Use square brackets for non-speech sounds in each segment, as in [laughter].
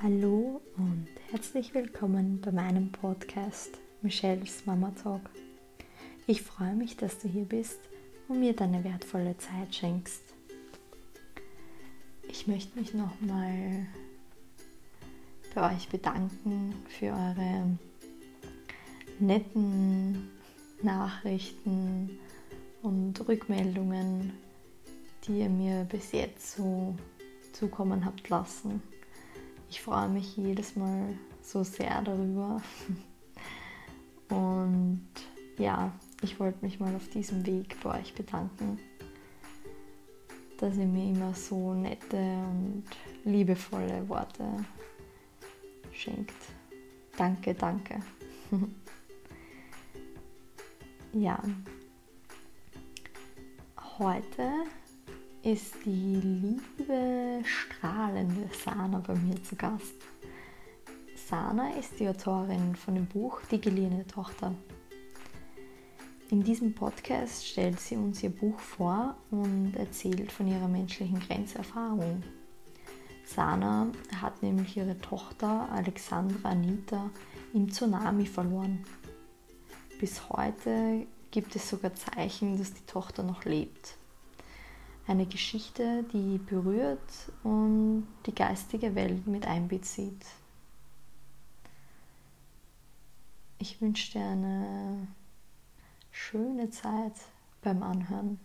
Hallo und herzlich willkommen bei meinem Podcast Michelles Mama Talk. Ich freue mich, dass du hier bist und mir deine wertvolle Zeit schenkst. Ich möchte mich nochmal bei euch bedanken für eure netten Nachrichten und Rückmeldungen, die ihr mir bis jetzt so zukommen habt lassen. Ich freue mich jedes Mal so sehr darüber. [laughs] Und ja, ich wollte mich mal auf diesem Weg bei euch bedanken, dass ihr mir immer so nette und liebevolle Worte schenkt. Danke, danke. [laughs] ja, heute ist die liebe, strahlende Sana bei mir zu Gast. Sana ist die Autorin von dem Buch Die geliehene Tochter. In diesem Podcast stellt sie uns ihr Buch vor und erzählt von ihrer menschlichen Grenzerfahrung. Sana hat nämlich ihre Tochter Alexandra Anita im Tsunami verloren. Bis heute gibt es sogar Zeichen, dass die Tochter noch lebt. Eine Geschichte, die berührt und die geistige Welt mit einbezieht. Ich wünsche dir eine schöne Zeit beim Anhören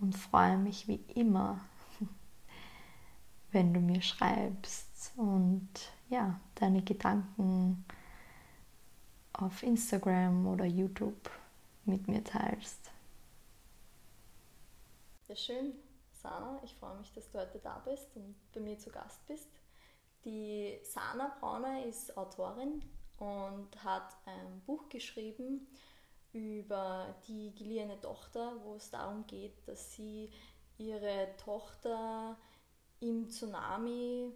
und freue mich wie immer, [laughs] wenn du mir schreibst und ja, deine Gedanken auf Instagram oder YouTube mit mir teilst. Sehr schön, Sana. Ich freue mich, dass du heute da bist und bei mir zu Gast bist. Die Sana Brauner ist Autorin und hat ein Buch geschrieben über die geliehene Tochter, wo es darum geht, dass sie ihre Tochter im Tsunami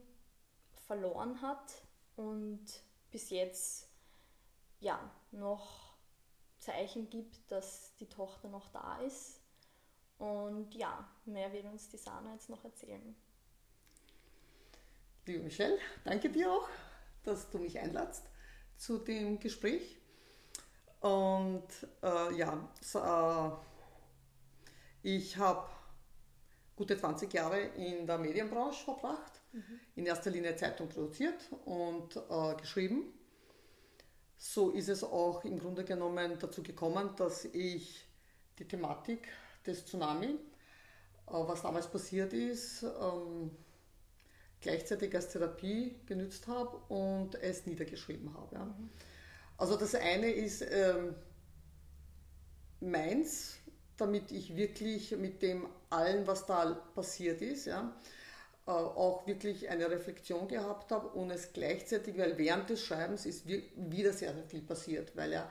verloren hat und bis jetzt ja noch Zeichen gibt, dass die Tochter noch da ist und ja, mehr wird uns die Sana jetzt noch erzählen. Liebe Michelle, danke dir auch, dass du mich einladst zu dem Gespräch. Und äh, ja, so, äh, ich habe gute 20 Jahre in der Medienbranche verbracht, mhm. in erster Linie Zeitung produziert und äh, geschrieben. So ist es auch im Grunde genommen dazu gekommen, dass ich die Thematik des Tsunami, äh, was damals passiert ist, ähm, gleichzeitig als Therapie genützt habe und es niedergeschrieben habe. Mhm. Also das eine ist ähm, meins, damit ich wirklich mit dem allen, was da passiert ist, ja, äh, auch wirklich eine Reflexion gehabt habe und es gleichzeitig, weil während des Schreibens ist wieder sehr, sehr viel passiert, weil ja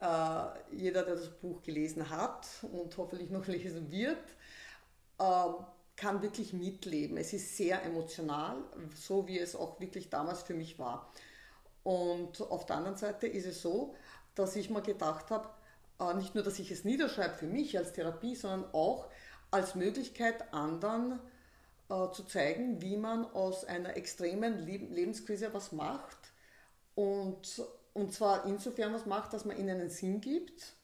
äh, jeder, der das Buch gelesen hat und hoffentlich noch [laughs] lesen wird, äh, kann wirklich mitleben. Es ist sehr emotional, so wie es auch wirklich damals für mich war. Und auf der anderen Seite ist es so, dass ich mir gedacht habe, äh, nicht nur, dass ich es niederschreibe für mich als Therapie, sondern auch als Möglichkeit anderen äh, zu zeigen, wie man aus einer extremen Lebenskrise was macht und und zwar insofern was macht, dass man ihnen einen Sinn gibt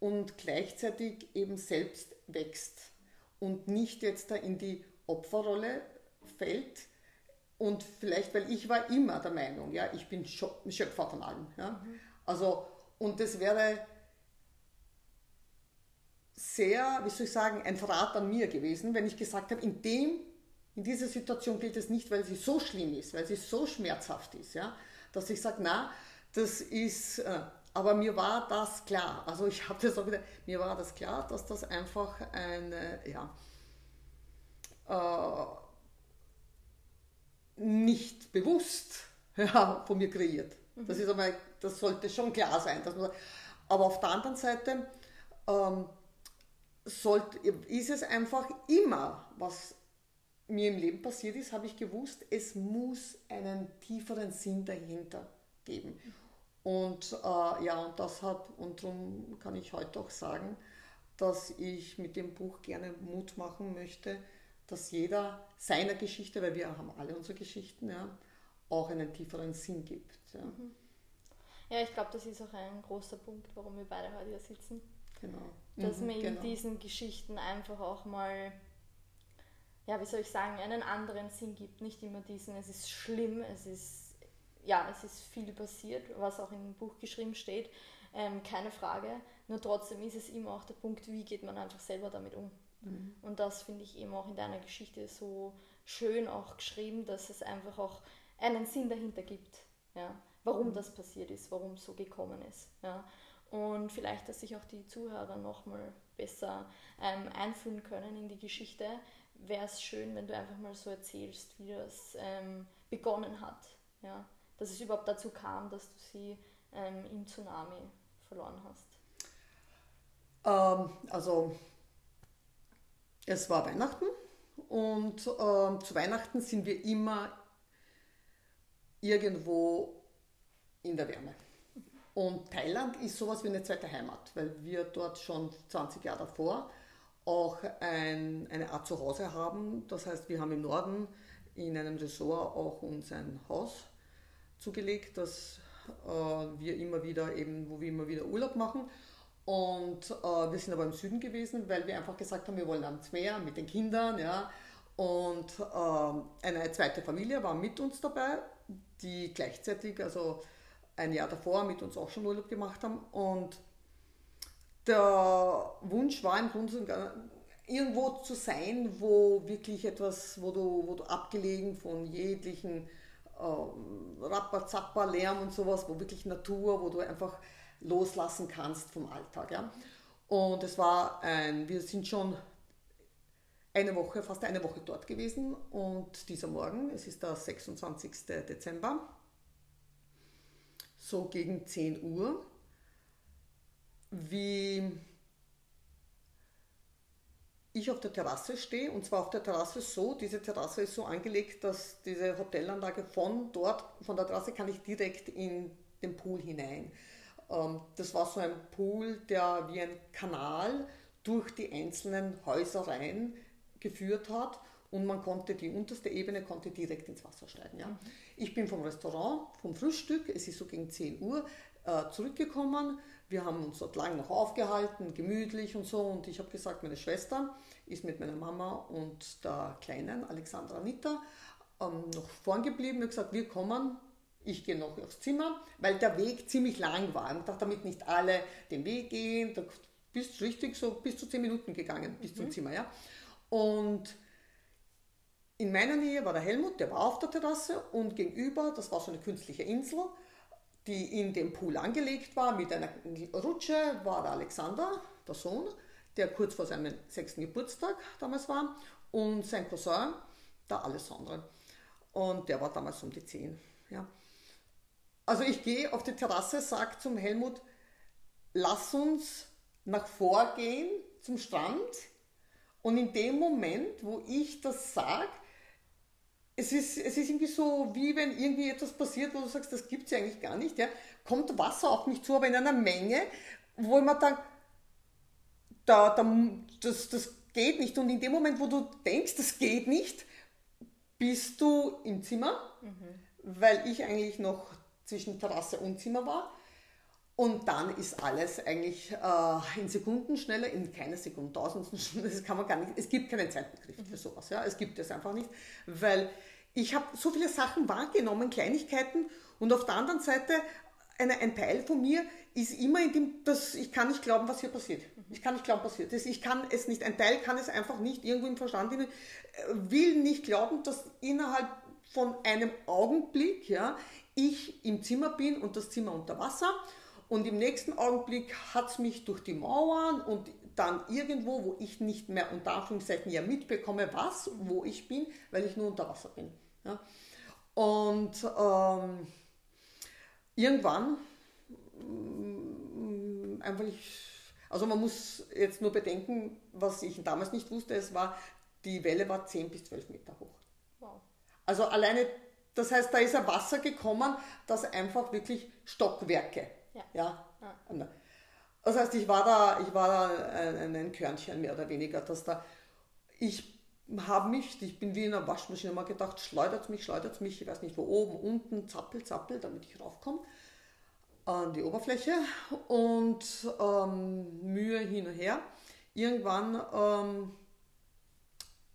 und gleichzeitig eben selbst wächst und nicht jetzt da in die Opferrolle fällt. Und vielleicht, weil ich war immer der Meinung, ja, ich bin Schöpfer von allem. Ja. Mhm. Also, und das wäre sehr, wie soll ich sagen, ein Verrat an mir gewesen, wenn ich gesagt habe, in dem, in dieser Situation gilt es nicht, weil sie so schlimm ist, weil sie so schmerzhaft ist, ja, dass ich sage, na, das ist, äh, aber mir war das klar. Also ich habe das auch wieder, mir war das klar, dass das einfach eine, ja, äh, nicht bewusst [laughs] ja, von mir kreiert. Mhm. Das ist aber, das sollte schon klar sein. Dass man, aber auf der anderen Seite ähm, sollte, ist es einfach immer, was mir im Leben passiert ist, habe ich gewusst, es muss einen tieferen Sinn dahinter geben. Und äh, ja, und das hat, und darum kann ich heute auch sagen, dass ich mit dem Buch gerne Mut machen möchte, dass jeder seiner Geschichte, weil wir haben alle unsere Geschichten, ja, auch einen tieferen Sinn gibt. Ja, mhm. ja ich glaube, das ist auch ein großer Punkt, warum wir beide heute hier sitzen. Genau. Dass mhm, man in genau. diesen Geschichten einfach auch mal, ja, wie soll ich sagen, einen anderen Sinn gibt. Nicht immer diesen, es ist schlimm, es ist, ja, es ist viel passiert, was auch im Buch geschrieben steht, ähm, keine Frage. Nur trotzdem ist es immer auch der Punkt, wie geht man einfach selber damit um. Mhm. Und das finde ich eben auch in deiner Geschichte so schön auch geschrieben, dass es einfach auch einen Sinn dahinter gibt, ja, warum mhm. das passiert ist, warum es so gekommen ist. Ja. Und vielleicht, dass sich auch die Zuhörer nochmal besser ähm, einfühlen können in die Geschichte, wäre es schön, wenn du einfach mal so erzählst, wie das ähm, begonnen hat. Ja? Dass es überhaupt dazu kam, dass du sie ähm, im Tsunami verloren hast. Ähm, also es war Weihnachten und ähm, zu Weihnachten sind wir immer irgendwo in der Wärme. Und Thailand ist sowas wie eine zweite Heimat, weil wir dort schon 20 Jahre davor auch ein, eine Art Zuhause haben. Das heißt, wir haben im Norden in einem Ressort auch uns ein Haus zugelegt, das äh, wir immer wieder eben, wo wir immer wieder Urlaub machen. Und äh, wir sind aber im Süden gewesen, weil wir einfach gesagt haben, wir wollen ans Meer mit den Kindern, ja. Und äh, eine zweite Familie war mit uns dabei, die gleichzeitig, also ein Jahr davor mit uns auch schon Urlaub gemacht haben. Und der Wunsch war im Grunde irgendwo zu sein, wo wirklich etwas, wo du, wo du abgelegen von jeglichen äh, Rapper, Zapper, Lärm und sowas, wo wirklich Natur, wo du einfach loslassen kannst vom Alltag. Ja? Und es war ein, wir sind schon eine Woche, fast eine Woche dort gewesen und dieser Morgen, es ist der 26. Dezember, so gegen 10 Uhr, wie ich auf der Terrasse stehe und zwar auf der Terrasse so, diese Terrasse ist so angelegt, dass diese Hotelanlage von dort, von der Terrasse kann ich direkt in den Pool hinein. Ähm, das war so ein Pool, der wie ein Kanal durch die einzelnen Häuser rein geführt hat und man konnte die unterste Ebene konnte direkt ins Wasser steigen. Ja. Ich bin vom Restaurant, vom Frühstück, es ist so gegen 10 Uhr, äh, zurückgekommen. Wir haben uns dort lang noch aufgehalten, gemütlich und so. Und ich habe gesagt, meine Schwester ist mit meiner Mama und der Kleinen, Alexandra Anita, ähm, noch vorn geblieben und gesagt, wir kommen, ich gehe noch aufs Zimmer, weil der Weg ziemlich lang war. Ich dachte, damit nicht alle den Weg gehen, da bist du richtig so bis zu 10 Minuten gegangen, bis mhm. zum Zimmer. Ja. Und in meiner Nähe war der Helmut, der war auf der Terrasse und gegenüber, das war so eine künstliche Insel, die in dem Pool angelegt war mit einer Rutsche, war der Alexander, der Sohn, der kurz vor seinem sechsten Geburtstag damals war, und sein Cousin, der Alessandro. Und der war damals um die zehn. Ja. Also ich gehe auf die Terrasse, sage zum Helmut, lass uns nach vorgehen zum Strand. Und in dem Moment, wo ich das sage, es ist, es ist irgendwie so, wie wenn irgendwie etwas passiert, wo du sagst, das gibt es ja eigentlich gar nicht, ja, kommt Wasser auf mich zu, aber in einer Menge, wo man dann, da, da, das, das geht nicht. Und in dem Moment, wo du denkst, das geht nicht, bist du im Zimmer, mhm. weil ich eigentlich noch zwischen Terrasse und Zimmer war. Und dann ist alles eigentlich äh, in Sekunden schneller, in keine Sekunden, tausendsten Stunden, das kann man gar nicht, es gibt keinen Zeitbegriff für sowas, ja, es gibt es einfach nicht, weil ich habe so viele Sachen wahrgenommen, Kleinigkeiten. Und auf der anderen Seite eine, ein Teil von mir ist immer in dem, dass ich kann nicht glauben, was hier passiert. Ich kann nicht glauben, passiert ist. Ich kann es nicht, ein Teil kann es einfach nicht irgendwo im Verstand, äh, will nicht glauben, dass innerhalb von einem Augenblick, ja, ich im Zimmer bin und das Zimmer unter Wasser und im nächsten Augenblick hat es mich durch die Mauern und dann irgendwo, wo ich nicht mehr unter Anführungszeichen ja mitbekomme, was, wo ich bin, weil ich nur unter Wasser bin. Ja. Und ähm, irgendwann, mm, einfach, also man muss jetzt nur bedenken, was ich damals nicht wusste, es war, die Welle war 10 bis 12 Meter hoch. Wow. Also alleine, das heißt, da ist ein Wasser gekommen, das einfach wirklich Stockwerke ja. ja. ja. Das heißt, ich war da, ich war da ein, ein Körnchen mehr oder weniger, dass da ich habe mich, ich bin wie in einer Waschmaschine, mal gedacht, schleudert mich, schleudert mich, ich weiß nicht wo, oben, unten, zappel, zappel, damit ich raufkomme an die Oberfläche und ähm, Mühe hin und her. Irgendwann, ähm,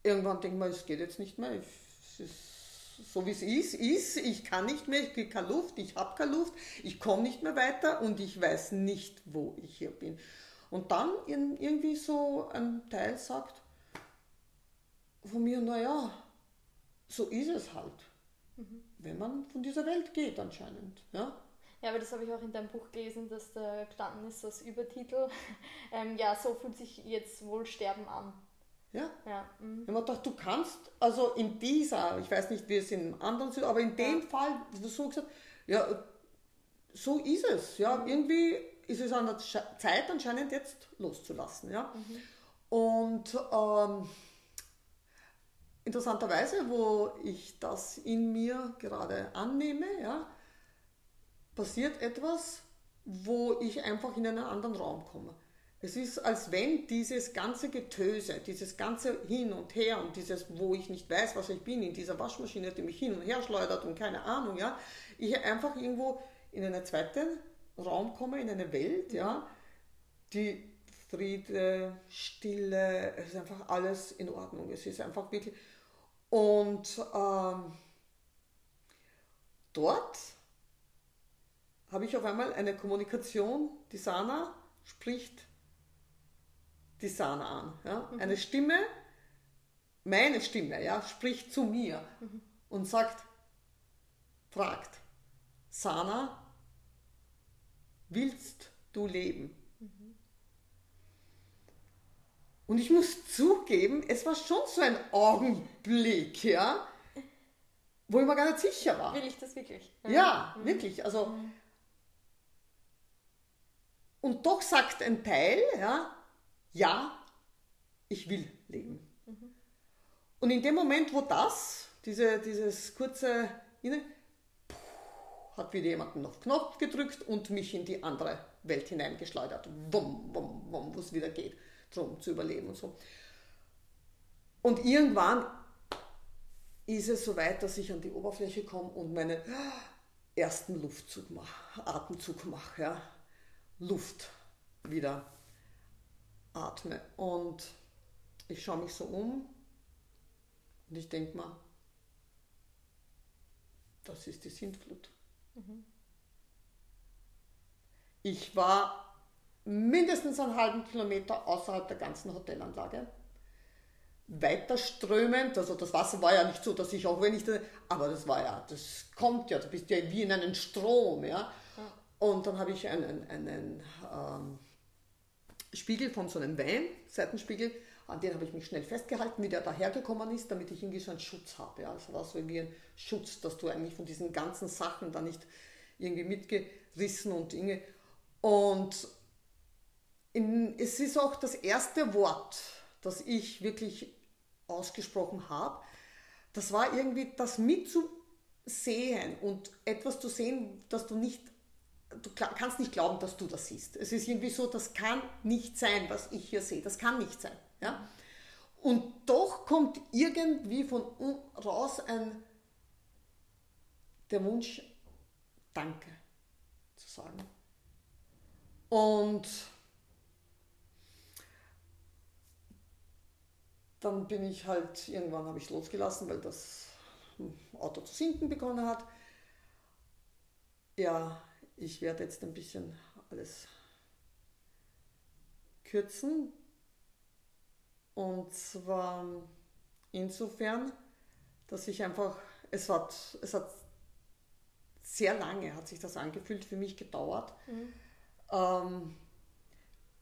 irgendwann denkt man, es geht jetzt nicht mehr, es ist so wie es ist, ist, ich kann nicht mehr, ich kriege keine Luft, ich habe keine Luft, ich komme nicht mehr weiter und ich weiß nicht, wo ich hier bin. Und dann irgendwie so ein Teil sagt von mir, naja, so ist es halt, mhm. wenn man von dieser Welt geht anscheinend. Ja? Ja, aber das habe ich auch in deinem Buch gelesen, dass da gestanden ist als Übertitel, [laughs] ähm, ja, so fühlt sich jetzt wohl Sterben an. Ja. ja mhm. Ich habe gedacht, du kannst, also in dieser, ich weiß nicht, wie es in anderen, aber in dem ja. Fall, du so gesagt, ja, so ist es. Ja, mhm. irgendwie ist es an der Zeit anscheinend jetzt loszulassen. Ja. Mhm. Und ähm, interessanterweise, wo ich das in mir gerade annehme, ja, passiert etwas, wo ich einfach in einen anderen Raum komme. Es ist, als wenn dieses ganze Getöse, dieses ganze Hin und Her und dieses, wo ich nicht weiß, was ich bin, in dieser Waschmaschine, die mich hin und her schleudert und keine Ahnung, ja, ich einfach irgendwo in einen zweiten Raum komme, in eine Welt, ja, die Friede, Stille, es ist einfach alles in Ordnung. Es ist einfach wirklich. Und ähm, dort habe ich auf einmal eine Kommunikation, die Sana spricht die Sana an. Ja? Mhm. Eine Stimme, meine Stimme, ja, spricht zu mir mhm. und sagt, fragt, Sana, willst du leben? Mhm. Und ich muss zugeben, es war schon so ein Augenblick, ja, wo ich mir gar nicht sicher war. Will ich das wirklich? Ja, mhm. wirklich. Also mhm. Und doch sagt ein Teil, ja, ja, ich will leben. Mhm. Und in dem Moment, wo das, diese, dieses kurze, hat wieder jemanden auf Knopf gedrückt und mich in die andere Welt hineingeschleudert. Wumm, wumm, wumm, wo es wieder geht, darum zu überleben und so. Und irgendwann ist es so weit, dass ich an die Oberfläche komme und meinen ersten Luftzug mache, Atemzug mache. Ja. Luft wieder atme. Und ich schaue mich so um und ich denke mal, das ist die Sintflut. Mhm. Ich war mindestens einen halben Kilometer außerhalb der ganzen Hotelanlage. Weiter strömend, also das Wasser war ja nicht so, dass ich auch wenn ich, da, aber das war ja, das kommt ja, du bist ja wie in einem Strom, ja. Und dann habe ich einen, einen ähm, Spiegel von so einem Wein, Seitenspiegel, an den habe ich mich schnell festgehalten, wie der dahergekommen ist, damit ich irgendwie so einen Schutz habe. Ja. Das war so wie ein Schutz, dass du eigentlich von diesen ganzen Sachen da nicht irgendwie mitgerissen und Dinge. Und in, es ist auch das erste Wort, das ich wirklich ausgesprochen habe. Das war irgendwie das mitzusehen und etwas zu sehen, das du nicht du kannst nicht glauben, dass du das siehst. Es ist irgendwie so, das kann nicht sein, was ich hier sehe. Das kann nicht sein. Ja? Und doch kommt irgendwie von raus ein, der Wunsch, Danke zu sagen. Und dann bin ich halt, irgendwann habe ich losgelassen, weil das Auto zu sinken begonnen hat. Ja, ich werde jetzt ein bisschen alles kürzen. Und zwar insofern, dass ich einfach, es hat, es hat sehr lange, hat sich das angefühlt, für mich gedauert, mhm. ähm,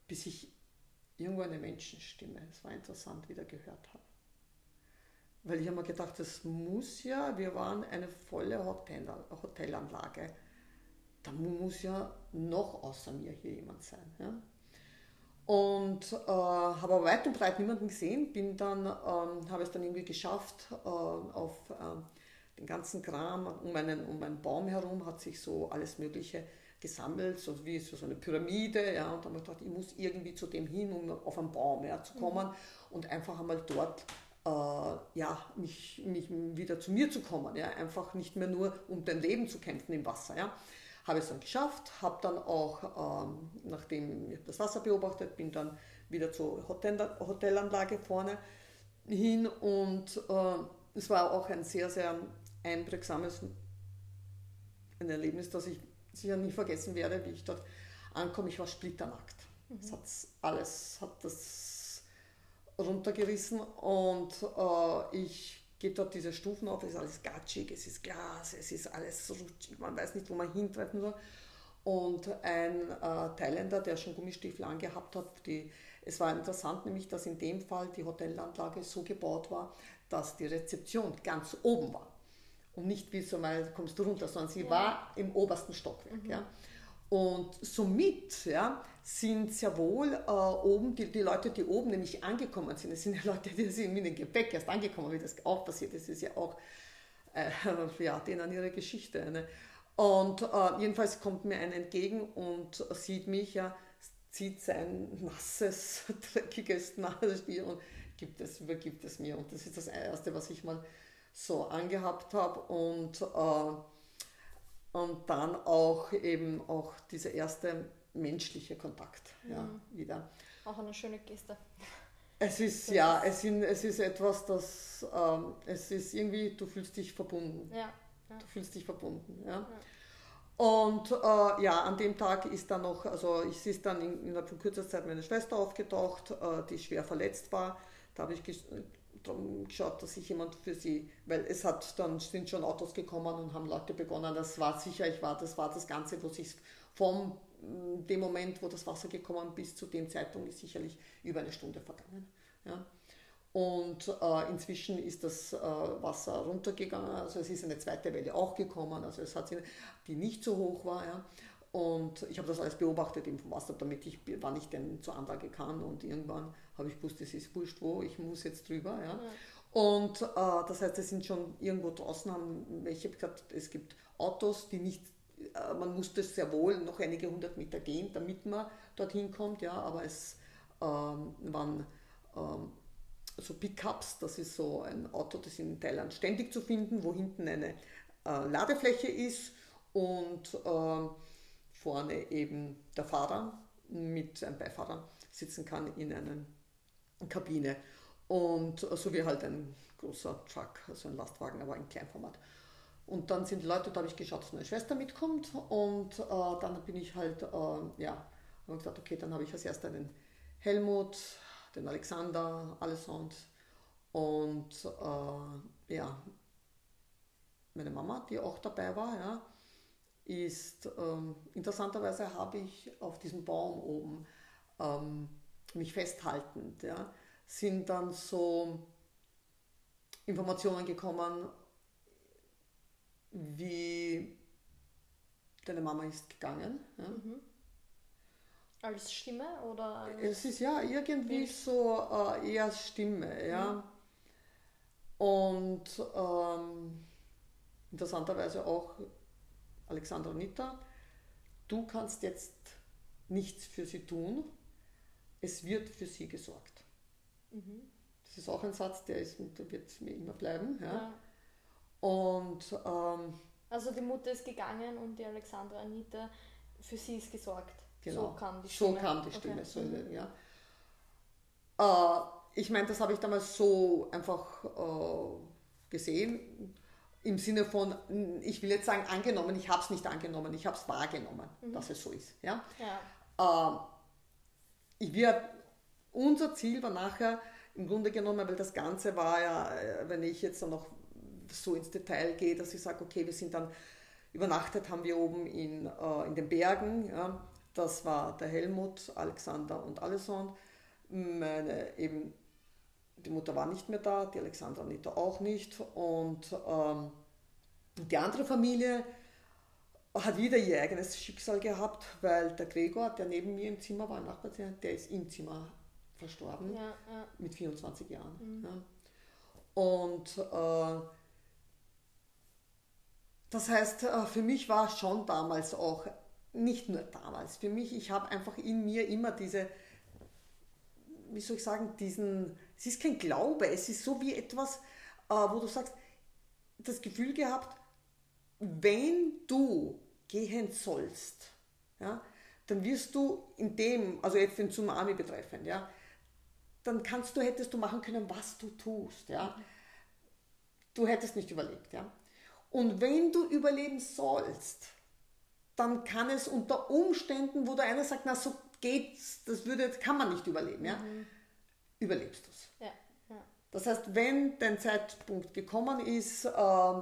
bis ich irgendwo eine Menschenstimme, es war interessant, wieder gehört habe. Weil ich habe mir gedacht, das muss ja, wir waren eine volle Hotel, Hotelanlage da muss ja noch außer mir hier jemand sein. Ja? Und äh, habe aber weit und breit niemanden gesehen, bin dann, ähm, habe es dann irgendwie geschafft, äh, auf äh, den ganzen Kram um einen, um einen Baum herum hat sich so alles Mögliche gesammelt, so wie so eine Pyramide, ja, und dann habe ich gedacht, ich muss irgendwie zu dem hin, um auf einen Baum ja, zu kommen mhm. und einfach einmal dort äh, ja, mich, mich wieder zu mir zu kommen. Ja? Einfach nicht mehr nur um dein Leben zu kämpfen im Wasser. Ja? Habe es dann geschafft, habe dann auch, ähm, nachdem ich das Wasser beobachtet, bin dann wieder zur Hotel, Hotelanlage vorne hin und äh, es war auch ein sehr, sehr einprägsames ein Erlebnis, das ich sicher nie vergessen werde, wie ich dort ankomme. Ich war splitternackt. Mhm. Es hat alles, hat das runtergerissen und äh, ich gehe dort diese Stufen auf, es ist alles gatschig, es ist Glas, es ist alles rutschig, man weiß nicht, wo man hintreffen soll. Und ein äh, Thailänder, der schon Gummistiefel angehabt hat, die, es war interessant nämlich, dass in dem Fall die Hotelanlage so gebaut war, dass die Rezeption ganz oben war. Und nicht wie so mal kommst du runter, sondern sie ja. war im obersten Stockwerk. Mhm. Ja. Und somit ja, sind sehr wohl äh, oben, die, die Leute, die oben nämlich angekommen sind, das sind ja Leute, die sind mit dem Gepäck erst angekommen, wie das auch passiert ist, das ist ja auch äh, [laughs] ja, denen ihre Geschichte. Ne? Und äh, jedenfalls kommt mir einer entgegen und sieht mich, ja, zieht sein nasses, [laughs] dreckiges Nasenstiel und gibt es, übergibt es mir. Und das ist das Erste, was ich mal so angehabt habe. Und äh, und dann auch eben auch dieser erste menschliche Kontakt mhm. ja, wieder. Auch eine schöne Geste. Es ist, das ja, es, sind, es ist etwas, das, ähm, es ist irgendwie, du fühlst dich verbunden. Ja, ja. Du fühlst dich verbunden, ja. ja. Und äh, ja, an dem Tag ist dann noch, also es ist dann in, innerhalb von kurzer Zeit meine Schwester aufgetaucht, äh, die schwer verletzt war. Da habe ich darum geschaut, dass sich jemand für sie, weil es hat dann sind schon Autos gekommen und haben Leute begonnen. Das war sicher, ich war, das war das Ganze, wo sich vom mm, dem Moment, wo das Wasser gekommen bis zu dem Zeitpunkt ist sicherlich über eine Stunde vergangen. Ja. Und äh, inzwischen ist das äh, Wasser runtergegangen, also es ist eine zweite Welle auch gekommen, also es hat sie, die nicht so hoch war. Ja. Und ich habe das alles beobachtet im Wasser, damit ich, wann ich denn zur Anlage kann. Und irgendwann habe ich gewusst, es ist wurscht wo, ich muss jetzt drüber. Ja. ja. Und äh, das heißt, es sind schon irgendwo draußen, haben, ich habe gesagt, es gibt Autos, die nicht, äh, man musste sehr wohl noch einige hundert Meter gehen, damit man dorthin kommt, ja, aber es ähm, waren ähm, so Pickups, das ist so ein Auto, das in Thailand ständig zu finden, wo hinten eine äh, Ladefläche ist und ähm, vorne eben der Fahrer mit einem Beifahrer sitzen kann in einer Kabine. Und so wie halt ein großer Truck, also ein Lastwagen, aber in Kleinformat. Und dann sind die Leute, da habe ich geschaut, dass meine Schwester mitkommt. Und äh, dann bin ich halt, äh, ja, habe gesagt, okay, dann habe ich als erster den Helmut, den Alexander, Alessand und äh, ja, meine Mama, die auch dabei war, ja ist, ähm, interessanterweise habe ich auf diesem Baum oben ähm, mich festhaltend, ja, sind dann so Informationen gekommen, wie deine Mama ist gegangen. Ja. Mhm. Als Stimme oder? Als es ist ja irgendwie Bild? so äh, eher Stimme, ja. Mhm. Und ähm, interessanterweise auch Alexandra Nita, du kannst jetzt nichts für sie tun, es wird für sie gesorgt. Mhm. Das ist auch ein Satz, der, ist, der wird mir immer bleiben. Ja. ja. Und, ähm, also die Mutter ist gegangen und die Alexandra Anita, für sie ist gesorgt. Genau. So kam die Stimme. So kam die Stimme, okay. so, mhm. ja. Äh, ich meine, das habe ich damals so einfach äh, gesehen im Sinne von, ich will jetzt sagen angenommen, ich habe es nicht angenommen, ich habe es wahrgenommen, mhm. dass es so ist. Ja? ja. Ähm, ich wir, unser Ziel war nachher im Grunde genommen, weil das Ganze war ja, äh, wenn ich jetzt dann noch so ins Detail gehe, dass ich sage, okay, wir sind dann übernachtet, haben wir oben in, äh, in den Bergen. Ja? Das war der Helmut, Alexander und Alessandro. Meine eben die Mutter war nicht mehr da, die Alexandra Anita auch nicht. Und ähm, die andere Familie hat wieder ihr eigenes Schicksal gehabt, weil der Gregor, der neben mir im Zimmer war, Nachbarzimmer, der ist im Zimmer verstorben ja, ja. mit 24 Jahren. Mhm. Ja. Und äh, das heißt, äh, für mich war schon damals auch, nicht nur damals, für mich, ich habe einfach in mir immer diese, wie soll ich sagen, diesen es ist kein Glaube, es ist so wie etwas, äh, wo du sagst, das Gefühl gehabt, wenn du gehen sollst, ja, dann wirst du in dem, also jetzt den Tsunami betreffend, ja, dann kannst du, hättest du machen können, was du tust, ja. Du hättest nicht überlebt, ja. Und wenn du überleben sollst, dann kann es unter Umständen, wo der eine sagt, na so geht's, das würde, kann man nicht überleben, ja, mhm. Überlebst du es. Ja, ja. Das heißt, wenn dein Zeitpunkt gekommen ist, äh,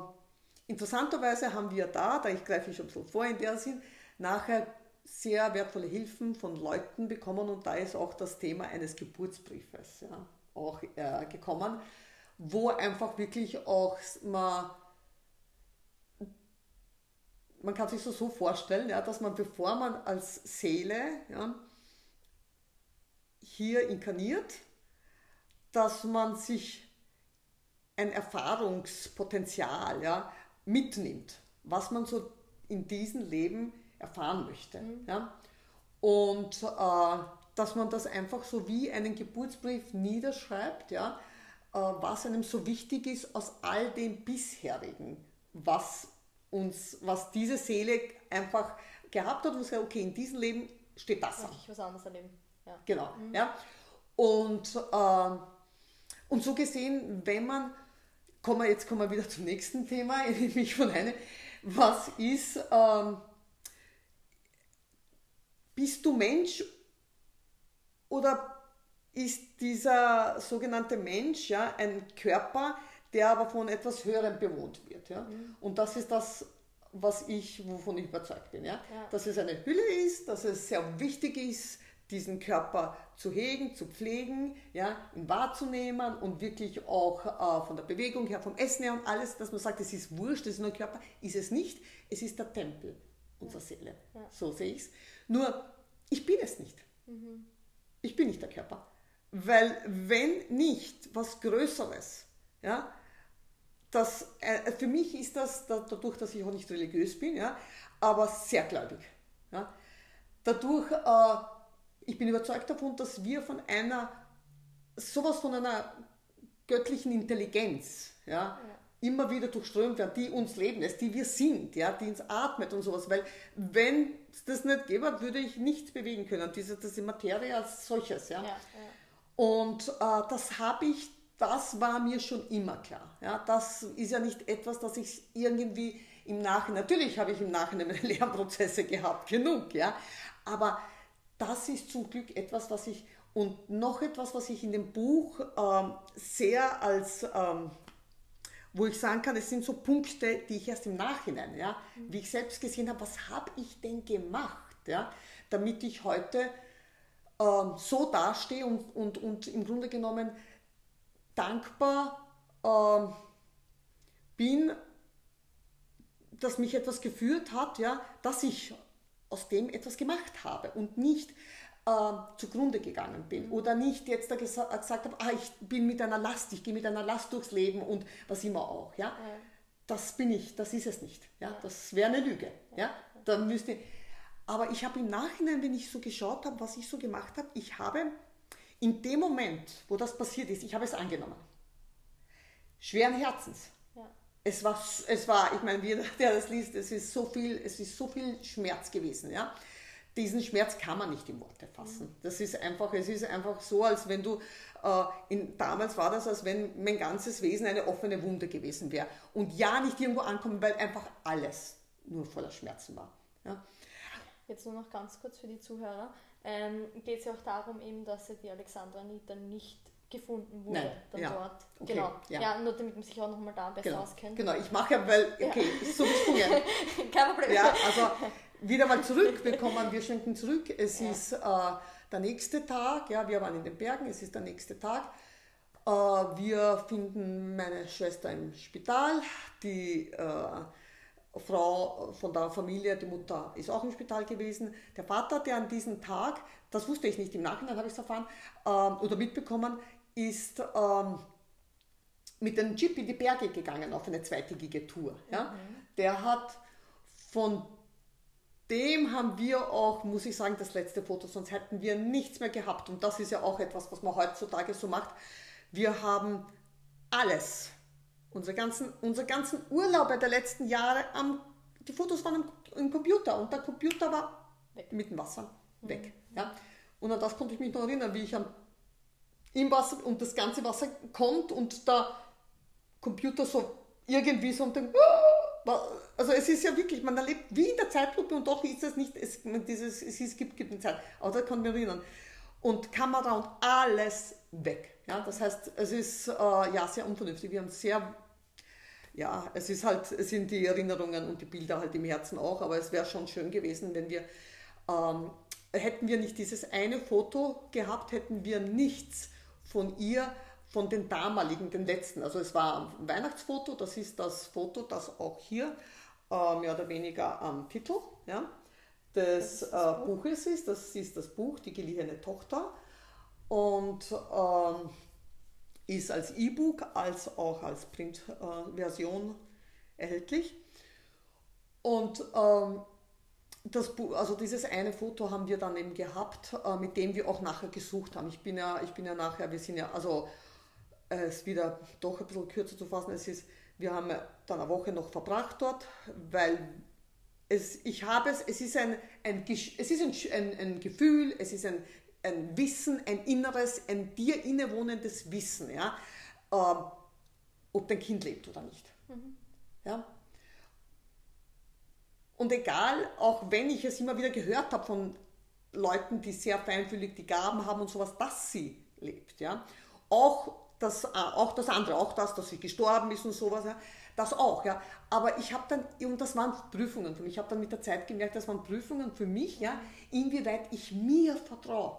interessanterweise haben wir da, da ich greife schon so vor in der Sinn, nachher sehr wertvolle Hilfen von Leuten bekommen und da ist auch das Thema eines Geburtsbriefes ja, auch äh, gekommen, wo einfach wirklich auch man, man kann sich so, so vorstellen, ja, dass man bevor man als Seele ja, hier inkarniert, dass man sich ein Erfahrungspotenzial ja, mitnimmt, was man so in diesem Leben erfahren möchte. Mhm. Ja? Und äh, dass man das einfach so wie einen Geburtsbrief niederschreibt, ja? Äh, was einem so wichtig ist aus all dem bisherigen, was uns, was diese Seele einfach gehabt hat, wo sie okay, in diesem Leben steht das an. was anderes erleben. Ja. Genau. Mhm. Ja? Und, äh, und so gesehen, wenn man, kommen wir, jetzt kommen wir wieder zum nächsten Thema, [laughs] nämlich von einem, was ist, ähm, bist du Mensch oder ist dieser sogenannte Mensch ja, ein Körper, der aber von etwas Höherem bewohnt wird? Ja? Mhm. Und das ist das, was ich, wovon ich überzeugt bin. Ja? ja? Dass es eine Hülle ist, dass es sehr wichtig ist, diesen Körper zu hegen, zu pflegen, ja, ihn wahrzunehmen und wirklich auch äh, von der Bewegung her, vom Essen her und alles, dass man sagt, es ist wurscht, es ist nur ein Körper, ist es nicht, es ist der Tempel unserer Seele. Ja. So sehe ich es. Nur, ich bin es nicht. Mhm. Ich bin nicht der Körper. Weil wenn nicht was Größeres, ja, das, äh, für mich ist das, dadurch, dass ich auch nicht religiös bin, ja, aber sehr gläubig. Ja, dadurch, äh, ich bin überzeugt davon, dass wir von einer, sowas von einer göttlichen Intelligenz, ja, ja immer wieder durchströmt werden, die uns leben lässt, die wir sind, ja, die uns atmet und sowas. Weil wenn es das nicht gäbe, würde ich nichts bewegen können. Diese, diese Materie als solches. Ja. ja. Und äh, das habe ich, das war mir schon immer klar. Ja. Das ist ja nicht etwas, das ich irgendwie im Nachhinein, natürlich habe ich im Nachhinein meine [laughs] Lernprozesse gehabt, genug, ja. Aber das ist zum Glück etwas, was ich, und noch etwas, was ich in dem Buch ähm, sehr als, ähm, wo ich sagen kann, es sind so Punkte, die ich erst im Nachhinein, ja, wie ich selbst gesehen habe, was habe ich denn gemacht, ja, damit ich heute ähm, so dastehe und, und, und im Grunde genommen dankbar ähm, bin, dass mich etwas geführt hat, ja, dass ich aus dem etwas gemacht habe und nicht, äh, zugrunde gegangen bin oder nicht jetzt da gesa gesagt habe, ah, ich bin mit einer Last, ich gehe mit einer Last durchs Leben und was immer auch. Ja? ja. Das bin ich, das ist es nicht. Ja? ja. Das wäre eine Lüge. Ja? Da müsste, aber ich habe im Nachhinein, wenn ich so geschaut habe, was ich so gemacht habe, ich habe in dem Moment, wo das passiert ist, ich habe es angenommen. Schweren Herzens. Es war, es war, ich meine, jeder, [laughs] der das liest, es ist so viel, es ist so viel Schmerz gewesen, ja diesen Schmerz kann man nicht in Worte fassen. Das ist einfach, es ist einfach so, als wenn du, äh, in, damals war das, als wenn mein ganzes Wesen eine offene Wunde gewesen wäre. Und ja, nicht irgendwo ankommen, weil einfach alles nur voller Schmerzen war. Ja. Jetzt nur noch ganz kurz für die Zuhörer. Ähm, Geht es ja auch darum, eben, dass die Alexandra Anita nicht gefunden wurde Nein, dann ja. dort. Okay, genau. Ja. ja. nur damit man sich auch nochmal da besser genau. auskennt. Genau, ich mache ja, weil, okay, ja. ist so gesprungen. Kein Problem. Ja, also wieder mal zurück, wir [laughs] kommen, wir schenken zurück. Es ja. ist äh, der nächste Tag, ja, wir waren in den Bergen, es ist der nächste Tag. Äh, wir finden meine Schwester im Spital, die äh, Frau von der Familie, die Mutter ist auch im Spital gewesen. Der Vater, der an diesem Tag, das wusste ich nicht, im Nachhinein habe ich es erfahren ähm, oder mitbekommen, ist ähm, mit dem Jeep in die Berge gegangen auf eine zweitägige Tour. Ja? Mhm. Der hat von dem haben wir auch, muss ich sagen, das letzte Foto, sonst hätten wir nichts mehr gehabt. Und das ist ja auch etwas, was man heutzutage so macht. Wir haben alles, unsere ganzen, unsere ganzen Urlaube der letzten Jahre, am, die Fotos waren im, im Computer und der Computer war weg. mit dem Wasser weg. Mhm. Ja? Und an das konnte ich mich noch erinnern, wie ich am, im Wasser und das ganze Wasser kommt und der Computer so irgendwie so und denkt, also es ist ja wirklich, man erlebt wie in der Zeitlupe und doch ist es nicht, es, dieses, es ist, gibt, gibt eine Zeit, aber da kann mich erinnern. Und Kamera und alles weg. Ja, das heißt, es ist äh, ja sehr unvernünftig. Wir haben sehr, ja, es ist halt, es sind die Erinnerungen und die Bilder halt im Herzen auch, aber es wäre schon schön gewesen, wenn wir, ähm, hätten wir nicht dieses eine Foto gehabt, hätten wir nichts von ihr von den damaligen, den letzten. Also es war ein Weihnachtsfoto, das ist das Foto, das auch hier äh, mehr oder weniger am Titel ja, des äh, Buches ist. Das ist das Buch Die geliehene Tochter und ähm, ist als E-Book als auch als Printversion äh, erhältlich. Und ähm, das, also dieses eine Foto haben wir dann eben gehabt, äh, mit dem wir auch nachher gesucht haben. Ich bin ja, ich bin ja nachher, wir sind ja, also es wieder doch ein bisschen kürzer zu fassen, es ist, wir haben dann eine Woche noch verbracht dort, weil es, ich habe es, es ist ein, ein, es ist ein, ein, ein Gefühl, es ist ein, ein Wissen, ein inneres, ein dir innewohnendes Wissen, ja, äh, ob dein Kind lebt oder nicht. Mhm. Ja. Und egal, auch wenn ich es immer wieder gehört habe von Leuten, die sehr feinfühlig die Gaben haben und sowas, dass sie lebt, ja, auch das, äh, auch das andere, auch das, dass sie gestorben ist und sowas, ja, das auch, ja. Aber ich habe dann, und das waren Prüfungen für mich, ich habe dann mit der Zeit gemerkt, das waren Prüfungen für mich, ja, inwieweit ich mir vertraue.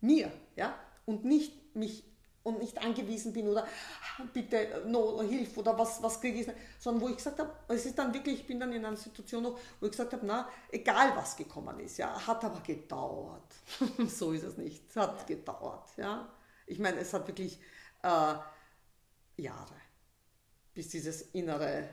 Mir, ja, und nicht mich und nicht angewiesen bin oder ah, bitte no, hilf oder was, was kriege ich, sondern wo ich gesagt habe, es ist dann wirklich, ich bin dann in einer Situation noch, wo ich gesagt habe, na, egal was gekommen ist, ja, hat aber gedauert. [laughs] so ist es nicht, es hat ja. gedauert, ja. Ich meine, es hat wirklich äh, Jahre, bis dieses innere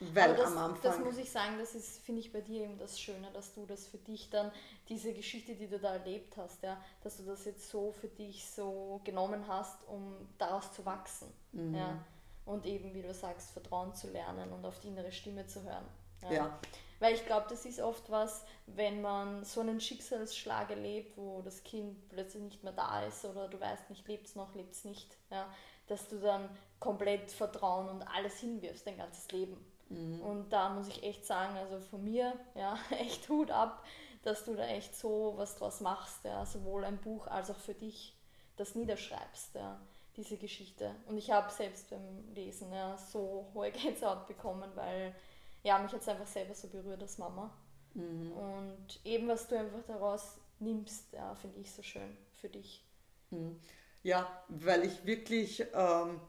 weil das, am Anfang. Das muss ich sagen, das ist, finde ich, bei dir eben das Schöne, dass du das für dich dann, diese Geschichte, die du da erlebt hast, ja, dass du das jetzt so für dich so genommen hast, um daraus zu wachsen. Mhm. Ja. Und eben, wie du sagst, Vertrauen zu lernen und auf die innere Stimme zu hören. Ja. ja. Weil ich glaube, das ist oft was, wenn man so einen Schicksalsschlag erlebt, wo das Kind plötzlich nicht mehr da ist oder du weißt nicht, lebt es noch, lebt es nicht, ja, dass du dann komplett Vertrauen und alles hinwirfst, dein ganzes Leben. Mhm. Und da muss ich echt sagen, also von mir, [laughs] ja, echt Hut ab, dass du da echt so was draus machst, ja, sowohl ein Buch als auch für dich das niederschreibst, ja, diese Geschichte. Und ich habe selbst beim Lesen ja, so hohe [laughs] Gänsehaut bekommen, weil ja, mich es einfach selber so berührt als Mama. Mhm. Und eben, was du einfach daraus nimmst, ja, finde ich so schön für dich. Mhm. Ja, weil ich wirklich, ähm,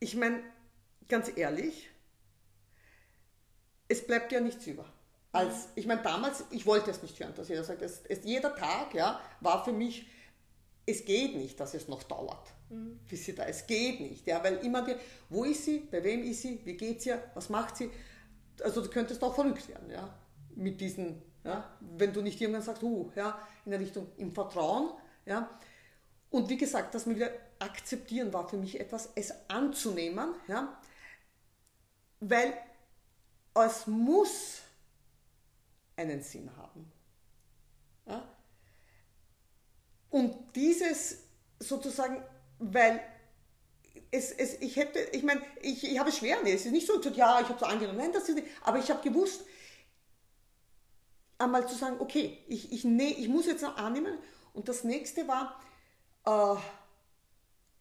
ich meine, ganz ehrlich, es bleibt ja nichts über. Als, mhm. ich meine, damals, ich wollte es nicht hören, dass jeder sagt, es, es, jeder Tag ja, war für mich, es geht nicht, dass es noch dauert mhm. bis sie da Es geht nicht, ja, weil immer die, wo ist sie, bei wem ist sie, wie geht es ihr, was macht sie? Also du könntest auch verrückt werden, ja, mit diesen, ja, wenn du nicht irgendwann sagst, uh, ja, in der Richtung im Vertrauen, ja. Und wie gesagt, dass wir wieder akzeptieren war für mich etwas, es anzunehmen, ja, weil es muss einen Sinn haben. Ja? Und dieses sozusagen weil es, es, ich hätte, ich meine, ich, ich habe es schwer, nee, es ist nicht so, ja, ich habe so angenommen, nein, das ist nicht, aber ich habe gewusst, einmal zu sagen, okay, ich, ich, nee, ich muss jetzt noch annehmen und das nächste war, äh,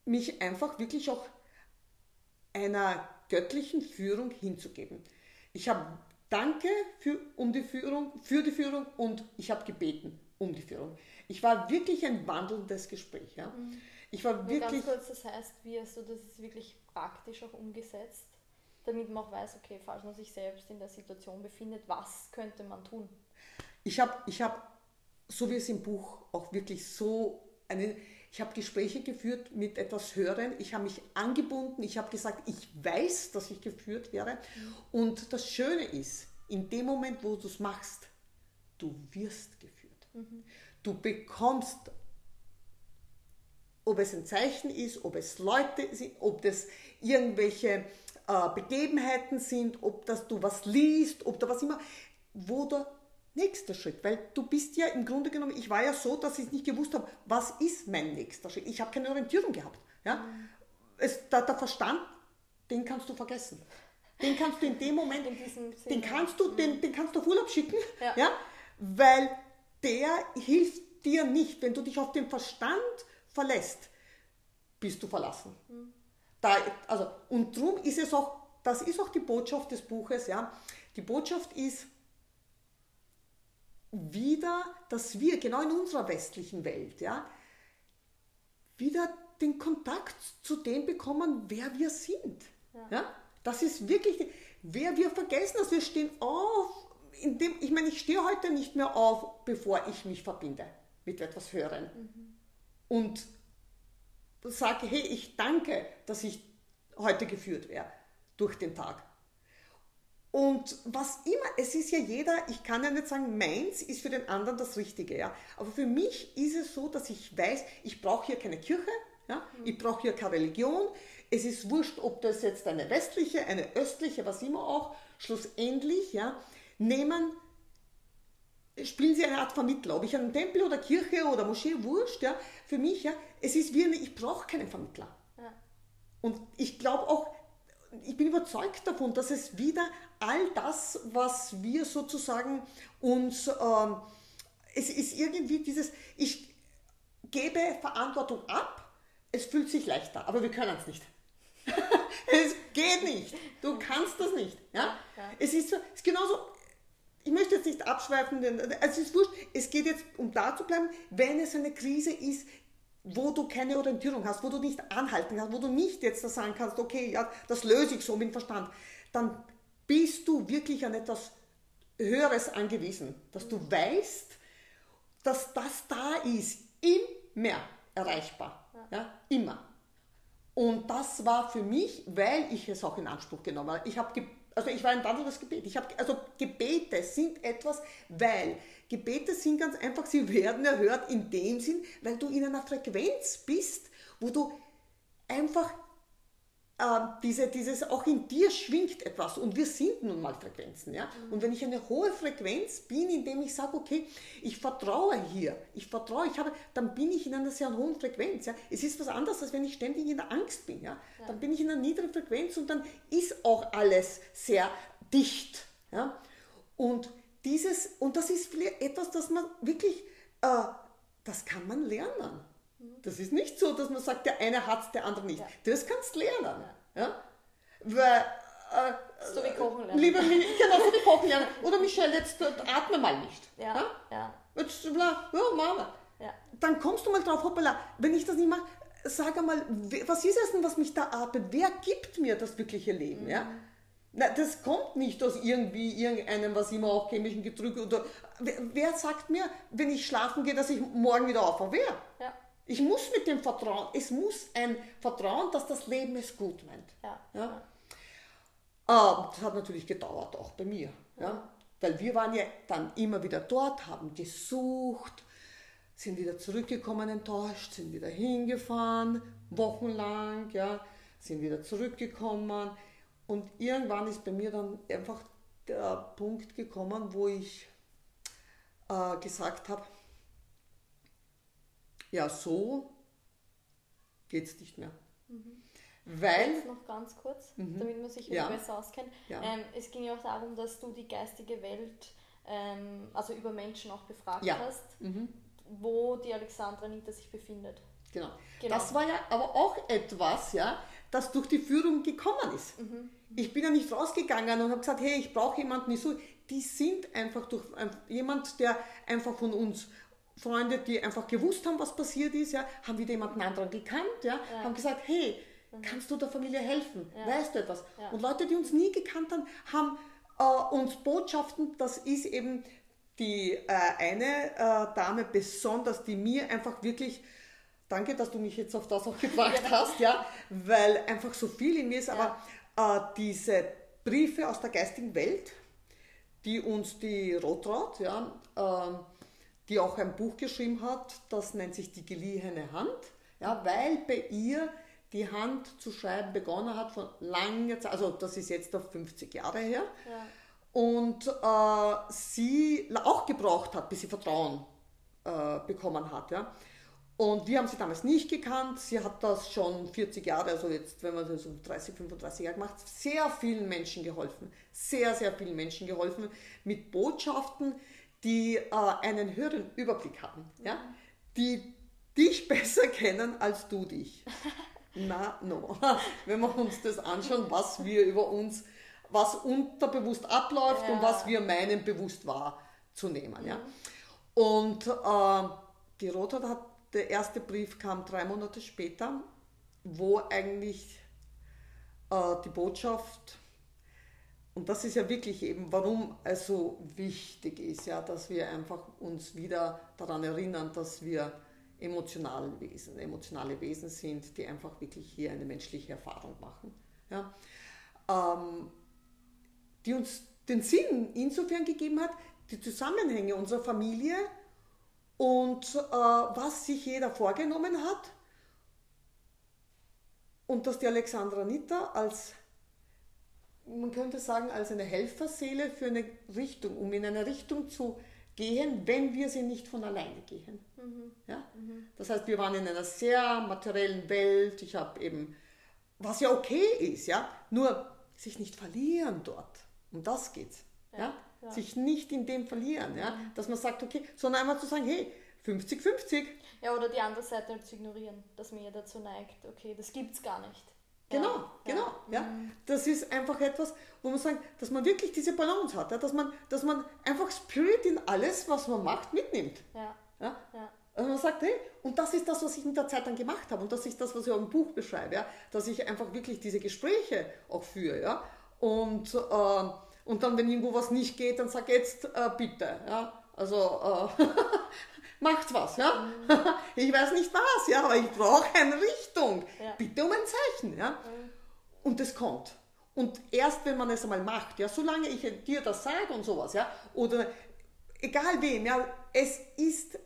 mich einfach wirklich auch einer göttlichen Führung hinzugeben. Ich habe Danke für, um die Führung, für die Führung und ich habe gebeten um die Führung. Ich war wirklich ein wandelndes Gespräch. Ja. Mhm. Ich war Nur wirklich. Ganz kurz, das heißt, wie hast du das wirklich praktisch auch umgesetzt, damit man auch weiß, okay, falls man sich selbst in der Situation befindet, was könnte man tun? Ich habe, ich hab, so wie es im Buch auch wirklich so eine, ich habe Gespräche geführt mit etwas Höheren, ich habe mich angebunden, ich habe gesagt, ich weiß, dass ich geführt werde. Und das Schöne ist, in dem Moment, wo du es machst, du wirst geführt. Mhm. Du bekommst ob es ein Zeichen ist, ob es Leute sind, ob das irgendwelche äh, Begebenheiten sind, ob das du was liest, ob da was immer, wo der nächste Schritt, weil du bist ja im Grunde genommen, ich war ja so, dass ich nicht gewusst habe, was ist mein nächster Schritt. Ich habe keine Orientierung gehabt. Ja? Mhm. Es, der, der Verstand, den kannst du vergessen. Den kannst du in dem Moment, den kannst du, den, den kannst du auf Urlaub schicken, ja. ja. weil der hilft dir nicht. Wenn du dich auf den Verstand verlässt, bist du verlassen. Mhm. Da, also, und darum ist es auch, das ist auch die Botschaft des Buches, ja. Die Botschaft ist wieder, dass wir genau in unserer westlichen Welt, ja, wieder den Kontakt zu dem bekommen, wer wir sind. Ja. ja? Das ist wirklich, wer wir vergessen, dass wir stehen auf, in dem, ich meine, ich stehe heute nicht mehr auf, bevor ich mich verbinde mit etwas Höheren. Mhm. Und sage, hey, ich danke, dass ich heute geführt werde durch den Tag. Und was immer, es ist ja jeder, ich kann ja nicht sagen, meins ist für den anderen das Richtige, ja. Aber für mich ist es so, dass ich weiß, ich brauche hier keine Kirche, ja. Mhm. Ich brauche hier keine Religion. Es ist wurscht, ob das jetzt eine westliche, eine östliche, was immer auch, schlussendlich, ja, nehmen, spielen sie eine Art Vermittler. Ob ich einen Tempel oder Kirche oder Moschee, wurscht, ja. Für mich, ja, es ist wie eine, ich brauche keinen Vermittler. Ja. Und ich glaube auch, ich bin überzeugt davon, dass es wieder all das, was wir sozusagen uns, ähm, es ist irgendwie dieses, ich gebe Verantwortung ab, es fühlt sich leichter, aber wir können es nicht. [laughs] es geht nicht. Du kannst das nicht. Ja? ja. Es, ist so, es ist genauso, ich möchte jetzt nicht abschweifen, denn es ist wurscht, es geht jetzt, um da zu bleiben, wenn es eine Krise ist, wo du keine Orientierung hast, wo du nicht anhalten kannst, wo du nicht jetzt sagen kannst, okay, ja, das löse ich so mit Verstand, dann bist du wirklich an etwas Höheres angewiesen, dass du weißt, dass das da ist, immer erreichbar. Ja, immer. Und das war für mich, weil ich es auch in Anspruch genommen habe. Ich habe, also ich war ein wandelndes Gebet. Ich habe, also Gebete sind etwas, weil Gebete sind ganz einfach, sie [laughs] werden erhört in dem Sinn, weil du in einer Frequenz bist, wo du einfach äh, diese, dieses, auch in dir schwingt etwas und wir sind nun mal Frequenzen. Ja? Mhm. Und wenn ich eine hohe Frequenz bin, indem ich sage, okay, ich vertraue hier, ich vertraue, ich habe, dann bin ich in einer sehr hohen Frequenz. Ja? Es ist was anderes, als wenn ich ständig in der Angst bin. Ja? ja. Dann bin ich in einer niedrigen Frequenz und dann ist auch alles sehr dicht. Ja? Und dieses, und das ist etwas, das man wirklich, äh, das kann man lernen. Das ist nicht so, dass man sagt, der eine hat es, der andere nicht. Ja. Das kannst du lernen. Ja. ja? Weil, äh, so wie kochen lernen. Lieber, [laughs] genau, so wie kochen lernen. Oder Michelle, jetzt äh, atme mal nicht. Ja. ja? ja. Jetzt, ja, Mama. Ja. Dann kommst du mal drauf, hoppala, wenn ich das nicht mache, sag einmal, was ist es denn, was mich da atmet? Wer gibt mir das wirkliche Leben? Mhm. Ja? Na, das kommt nicht aus irgendwie irgendeinem, was immer auch chemischen Gedrücke oder. Wer, wer, sagt mir, wenn ich schlafen gehe, dass ich morgen wieder aufwache? Wer? Ja. Ich muss mit dem Vertrauen, es muss ein Vertrauen, dass das Leben es gut meint. Ja. ja? Uh, das hat natürlich gedauert, auch bei mir. Ja? Weil wir waren ja dann immer wieder dort, haben gesucht, sind wieder zurückgekommen enttäuscht, sind wieder hingefahren, wochenlang, ja, sind wieder zurückgekommen und irgendwann ist bei mir dann einfach der Punkt gekommen, wo ich äh, gesagt habe, ja, so geht es nicht mehr. Mhm. Weil. Jetzt noch ganz kurz, mhm. damit man sich ja. besser auskennt. Ja. Ähm, es ging ja auch darum, dass du die geistige Welt, ähm, also über Menschen auch befragt ja. hast, mhm. wo die Alexandra Nita sich befindet. Genau. genau. Das war ja aber auch etwas, ja, das durch die Führung gekommen ist. Mhm. Ich bin ja nicht rausgegangen und habe gesagt, hey, ich brauche jemanden, die so. Die sind einfach durch jemand, der einfach von uns Freunde, die einfach gewusst haben, was passiert ist, ja, haben wieder jemanden anderen gekannt, ja, ja. haben gesagt, hey, mhm. kannst du der Familie helfen? Ja. Weißt du etwas? Ja. Und Leute, die uns nie gekannt haben, haben äh, uns Botschaften, das ist eben die äh, eine äh, Dame besonders, die mir einfach wirklich Danke, dass du mich jetzt auf das auch [laughs] gebracht hast, ja, weil einfach so viel in mir ist, aber äh, diese Briefe aus der geistigen Welt, die uns die Rotraut, ja, äh, die auch ein Buch geschrieben hat, das nennt sich Die geliehene Hand, Ja, weil bei ihr die Hand zu schreiben begonnen hat von langer Zeit, also das ist jetzt auf 50 Jahre her. Ja. Und äh, sie auch gebraucht hat, bis sie Vertrauen äh, bekommen hat. Ja. Und wir haben sie damals nicht gekannt. Sie hat das schon 40 Jahre, also jetzt, wenn man das so 30, 35 Jahre gemacht, sehr vielen Menschen geholfen. Sehr, sehr vielen Menschen geholfen mit Botschaften, die äh, einen höheren Überblick haben. Ja? Die dich besser kennen als du dich. [laughs] Na, no. Wenn [laughs] wir uns das anschauen, was wir über uns, was unterbewusst abläuft Ja. und was wir meinen, bewusst wahrzunehmen. Ja? Und äh, die Rothard hat, der erste Brief kam drei Monate später, wo eigentlich äh, die Botschaft, und das ist ja wirklich eben, warum es so wichtig ist, ja, dass wir einfach uns wieder daran erinnern, dass wir emotionale Wesen, emotionale Wesen sind, die einfach wirklich hier eine menschliche Erfahrung machen. Ja. Ähm, die uns den Sinn insofern gegeben hat, die Zusammenhänge unserer Familie und äh, was sich jeder vorgenommen hat und dass die Alexandra Nitta als, man könnte sagen, als eine Helferseele für eine Richtung, um in eine Richtung zu gehen, wenn wir sie nicht von alleine gehen. Ja? Das heißt, wir waren in einer sehr materiellen Welt. Ich habe eben, was ja okay ist, ja, nur sich nicht verlieren dort. Um das geht's. Ja, ja. Sich nicht in dem verlieren, ja, dass man sagt, okay, sondern einmal zu sagen, hey, 50-50, Ja, oder die andere Seite zu ignorieren, dass man ja dazu neigt, okay, das gibt's gar nicht. Genau, Ja, genau. Ja. Das ist einfach etwas, wo man sagt, dass man wirklich diese Balance hat, ja, dass, man, dass man einfach Spirit in alles, was man macht, mitnimmt. Ja, Ja. Also man sagt, hey, und das ist das, was ich mit der Zeit dann gemacht habe und das ist das, was ich auch im Buch beschreibe, ja, dass ich einfach wirklich diese Gespräche auch führe, ja, und, äh, und dann, wenn irgendwo was nicht geht, dann sag jetzt äh, bitte, ja, also äh, [laughs] macht was, ja, [laughs] ich weiß nicht was, ja, aber ich brauche eine Richtung, Ja. bitte um ein Zeichen, ja, und es kommt. Und erst wenn man es einmal macht, ja, solange ich dir das sage und sowas, ja, oder egal wem, ja, es ist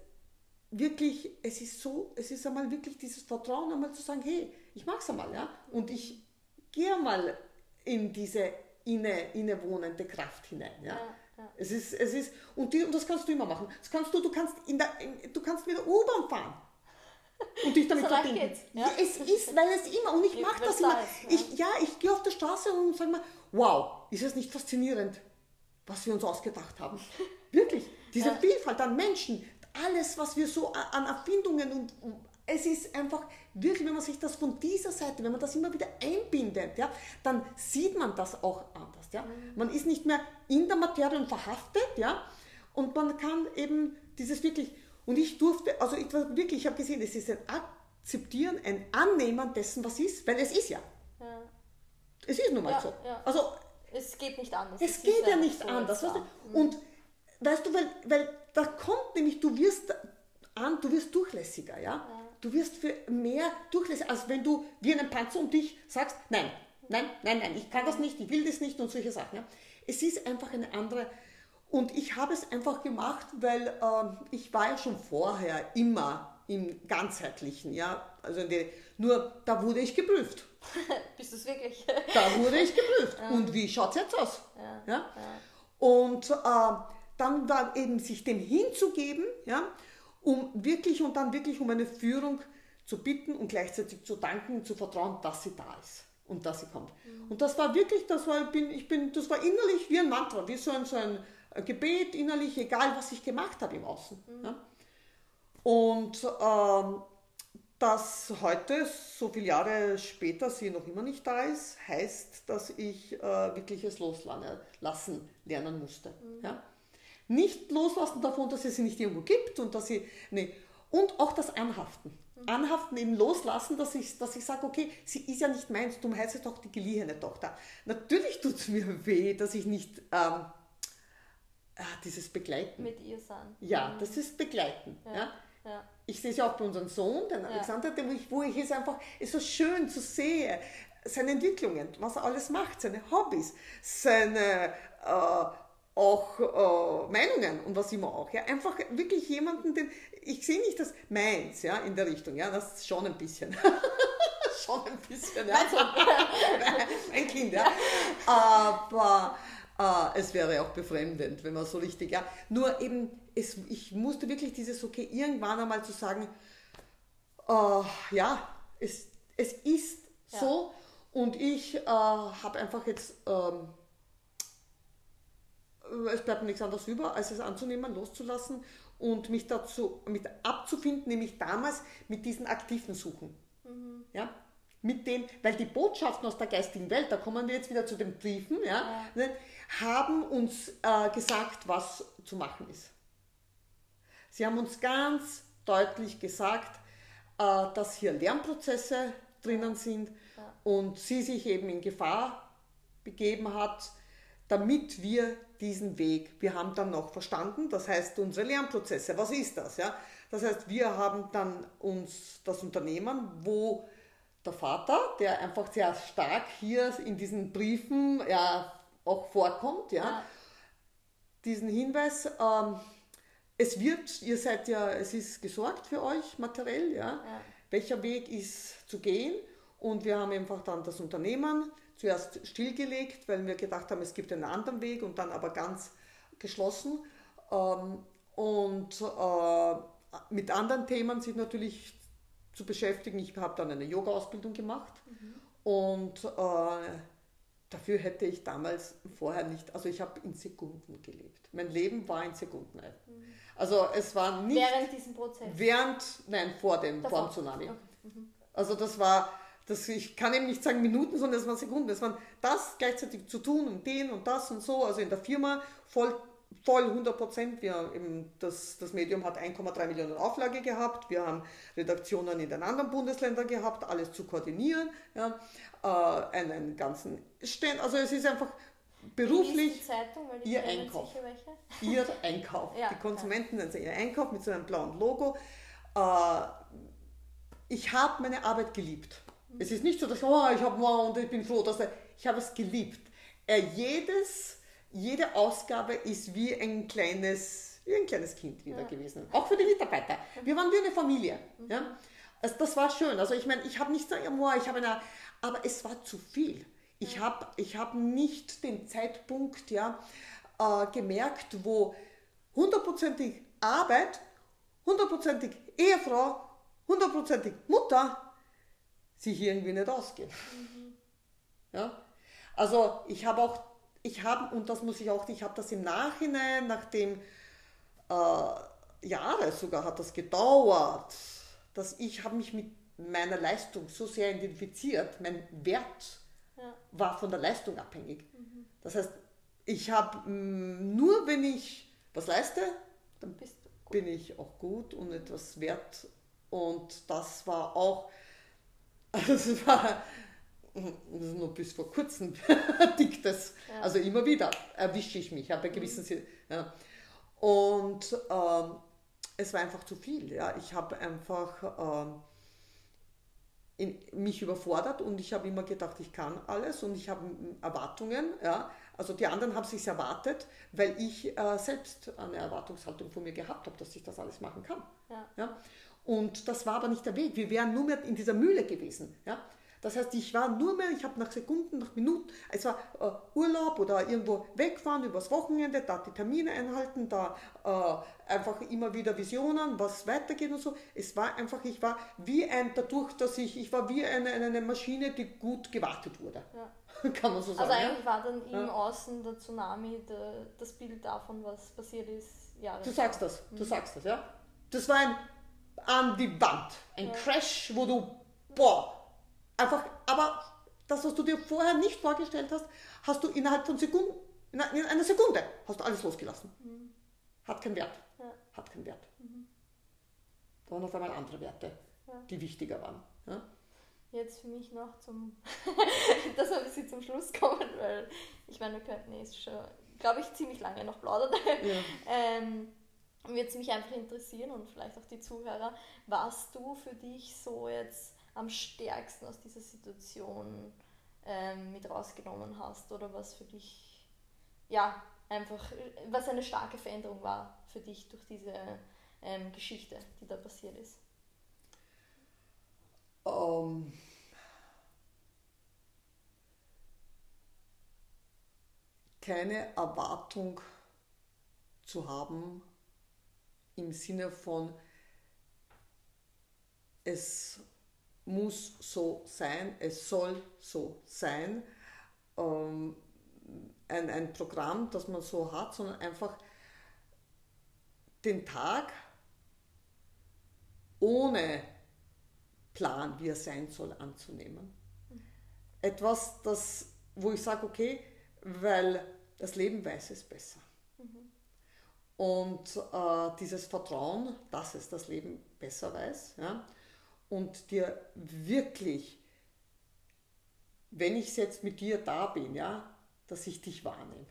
wirklich, es ist so, es ist einmal wirklich dieses Vertrauen, einmal zu sagen, hey, ich mach's einmal, ja, und ich gehe mal in diese inne, innewohnende Kraft hinein, ja. Ja, ja. Es ist, es ist, und, die, und das kannst du immer machen. Das kannst du, du kannst in der, in, du kannst mit der U-Bahn fahren. Und dich damit [laughs] So verbinden. ja. ja. es ist, weil es immer, und ich mache das immer. da ist, ja. Ich, ja, ich gehe auf der Straße und sage mal, wow, ist es nicht faszinierend, was wir uns ausgedacht haben? [laughs] Wirklich, diese Ja. Vielfalt an Menschen, alles, was wir so an Erfindungen und es ist einfach wirklich, wenn man sich das von dieser Seite, wenn man das immer wieder einbindet, ja, dann sieht man das auch anders. Ja. Man ist nicht mehr in der Materie und verhaftet, ja, und man kann eben dieses wirklich, und ich durfte, also ich war wirklich, ich habe gesehen, es ist ein Akzeptieren, ein Annehmen dessen, was ist, weil es ist ja. ja. Es ist nun mal Ja, so. ja. Also Es geht nicht anders. es ist geht ja nicht so, anders. Weißt du? Und weißt du, weil, weil da kommt nämlich, du wirst an, du wirst durchlässiger, ja? Du wirst für mehr durchlässiger, als wenn du wie einen Panzer um dich sagst, nein, nein, nein, nein, ich kann das nicht, ich will das nicht und solche Sachen. Ja? Es ist einfach eine andere. Und ich habe es einfach gemacht, weil ähm, ich war ja schon vorher immer im ganzheitlichen, ja, also in der, nur da wurde ich geprüft. [laughs] Bist du es wirklich? Da wurde ich geprüft. Und wie schaut es jetzt aus? Ja. Und äh, dann war eben sich dem hinzugeben, ja, um wirklich und dann wirklich um eine Führung zu bitten und gleichzeitig zu danken und zu vertrauen, dass sie da ist und dass sie kommt. Und das war wirklich, das war, ich bin, ich bin, das war innerlich wie ein Mantra, wie so ein, so ein Gebet innerlich, egal was ich gemacht habe im Außen. Ja. Und ähm, dass heute, so viele Jahre später, sie noch immer nicht da ist, heißt, dass ich äh, wirklich es loslassen lernen musste. Ja? Nicht loslassen davon, dass es sie nicht irgendwo gibt und dass sie. Nee. Und auch das Anhaften. Anhaften, eben loslassen, dass ich, dass ich sage, okay, sie ist ja nicht meins, du heißt doch die geliehene Tochter. Natürlich tut es mir [laughs] weh, dass ich nicht ähm, ah, dieses Begleiten. Mit ihr sein. Ja, das ist Begleiten. Ja. Ja. Ich sehe es ja auch bei unserem Sohn, den Alexander, dem ich, wo ich es einfach, ist so schön zu sehen, seine Entwicklungen, was er alles macht, seine Hobbys, seine, äh, auch äh, Meinungen und was immer auch. Ja, einfach wirklich jemanden, den ich sehe nicht das meins, ja, in der Richtung. Ja, das ist schon ein bisschen. [laughs] schon ein bisschen, ja. [laughs] ein Kind, ja. Aber äh, es wäre auch befremdend, wenn man so richtig, ja. Nur eben, es, ich musste wirklich dieses, okay, irgendwann einmal zu sagen, äh, ja, es, es ist ja. so und ich äh, habe einfach jetzt, ähm, es bleibt mir nichts anderes über, als es anzunehmen, loszulassen und mich dazu mit abzufinden, nämlich damals mit diesen aktiven Suchen. Mhm. Ja? Mit dem, weil die Botschaften aus der geistigen Welt, da kommen wir jetzt wieder zu den Briefen, ja, ja. Ne, haben uns äh, gesagt, was zu machen ist. Sie haben uns ganz deutlich gesagt, äh, dass hier Lernprozesse drinnen sind ja. und sie sich eben in Gefahr begeben hat, damit wir diesen Weg, wir haben dann noch verstanden, das heißt unsere Lernprozesse, was ist das? Ja? Das heißt, wir haben dann uns das Unternehmen, wo der Vater, der einfach sehr stark hier in diesen Briefen ja, auch vorkommt, ja, ja. diesen Hinweis, ähm, es wird, ihr seid ja, es ist gesorgt für euch materiell, ja, ja. welcher Weg ist zu gehen und wir haben einfach dann das Unternehmen zuerst stillgelegt, weil wir gedacht haben, es gibt einen anderen Weg und dann aber ganz geschlossen ähm, und äh, mit anderen Themen sich natürlich zu beschäftigen. Ich habe dann eine Yoga-Ausbildung gemacht mhm. und äh, dafür hätte ich damals vorher nicht, also ich habe in Sekunden gelebt. Mein Leben war in Sekunden. Mhm. Also es war nicht... Während diesem Prozess? Während, nein, vor dem, vor dem Tsunami. Okay. Mhm. Also das war, das, ich kann eben nicht sagen Minuten, sondern es waren Sekunden. Es waren das gleichzeitig zu tun und den und das und so, also in der Firma voll voll 100 Prozent. das, das Medium hat 1,3 Millionen Auflage gehabt. Wir haben Redaktionen in den anderen Bundesländern gehabt, alles zu koordinieren. Ja, äh, einen ganzen Stand. Also es ist einfach beruflich Zeitung, ihr Einkauf. Ihr [laughs] Einkauf. ja, die Konsumenten nennen sie ihr Einkauf mit so einem blauen Logo. Äh, ich habe meine Arbeit geliebt. Mhm. Es ist nicht so, dass oh, ich habe und ich bin froh, dass er, ich habe es geliebt. Äh, jedes jede Ausgabe ist wie ein kleines, wie ein kleines Kind wieder ja. gewesen. Auch für die Mitarbeiter. Wir waren wie eine Familie. Mhm. Ja? Also das war schön. Also ich meine, ich habe nicht gesagt, ich habe eine, aber es war zu viel. Ich ja. habe ich hab nicht den Zeitpunkt ja, äh, gemerkt, wo hundertprozentig Arbeit, hundertprozentig Ehefrau, hundertprozentig Mutter sich irgendwie nicht ausgehen. Mhm. Ja? Also ich habe auch ich habe, und das muss ich auch, ich habe das im Nachhinein, nachdem äh, Jahre sogar hat das gedauert, dass ich habe mich mit meiner Leistung so sehr identifiziert, mein Wert ja. war von der Leistung abhängig. Mhm. Das heißt, ich habe nur, wenn ich was leiste, dann bin ich auch gut und etwas wert. Und das war auch, also es war das ist nur bis vor kurzem [laughs] dick das. Ja. Also immer wieder erwische ich mich, bei gewissen mhm. ja. Und ähm, es war einfach zu viel. Ja. Ich habe einfach ähm, in, mich überfordert und ich habe immer gedacht, ich kann alles und ich habe Erwartungen. Ja. Also die anderen haben sich erwartet, weil ich äh, selbst eine Erwartungshaltung von mir gehabt habe, dass ich das alles machen kann. Ja. ja. Und das war aber nicht der Weg. Wir wären nur mehr in dieser Mühle gewesen. Ja. Das heißt, ich war nur mehr, ich habe nach Sekunden, nach Minuten, es war äh, Urlaub oder irgendwo wegfahren übers Wochenende, da die Termine einhalten, da äh, einfach immer wieder Visionen, was weitergeht und so. Es war einfach, ich war wie ein, dadurch, dass ich, ich war wie eine, eine Maschine, die gut gewartet wurde. Ja. [laughs] Kann man so also sagen. Also eigentlich war dann im ja. Außen der Tsunami der, das Bild davon, was passiert ist. Jahre du sagst das, du mhm. sagst das, ja. Das war ein an die Wand, ein Crash, wo du, boah, Einfach, aber das, was du dir vorher nicht vorgestellt hast, hast du innerhalb von Sekunden, in einer Sekunde, hast du alles losgelassen. Mhm. Hat keinen Wert. Ja. Hat keinen Wert. Mhm. Da waren auf einmal andere Werte, ja. die wichtiger waren. Ja? Jetzt für mich noch zum, [laughs] dass wir ein bisschen zum Schluss kommen, weil ich meine, wir könnten jetzt schon, glaube ich, ziemlich lange noch plaudern. [laughs] Ähm, Würde es mich einfach interessieren und vielleicht auch die Zuhörer, was du für dich so jetzt am stärksten aus dieser Situation ähm, mit rausgenommen hast oder was für dich, ja, einfach, was eine starke Veränderung war für dich durch diese ähm, Geschichte, die da passiert ist? Um, keine Erwartung zu haben im Sinne von, es muss so sein, es soll so sein. Ähm, ein, ein Programm, das man so hat, sondern einfach den Tag ohne Plan, wie er sein soll, anzunehmen. Etwas, das, wo ich sage, okay, weil das Leben weiß es besser. Mhm. Und äh, dieses Vertrauen, dass es das Leben besser weiß, ja, und dir wirklich, wenn ich jetzt mit dir da bin, ja, dass ich dich wahrnehme.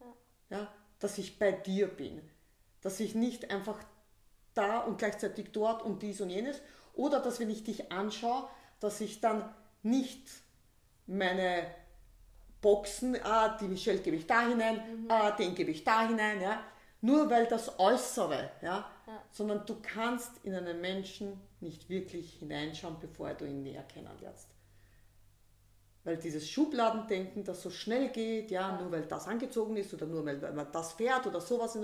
Ja. ja. Dass ich bei dir bin. Dass ich nicht einfach da und gleichzeitig dort und dies und jenes. Oder dass wenn ich dich anschaue, dass ich dann nicht meine Boxen, ah, die Michelle gebe ich da hinein, mhm. ah, den gebe ich da hinein, ja. Nur weil das Äußere, ja, ja, sondern du kannst in einen Menschen nicht wirklich hineinschauen, bevor du ihn näher kennenlernst. Weil dieses Schubladendenken, das so schnell geht, ja, ja. nur weil das angezogen ist oder nur weil, weil man das fährt oder sowas.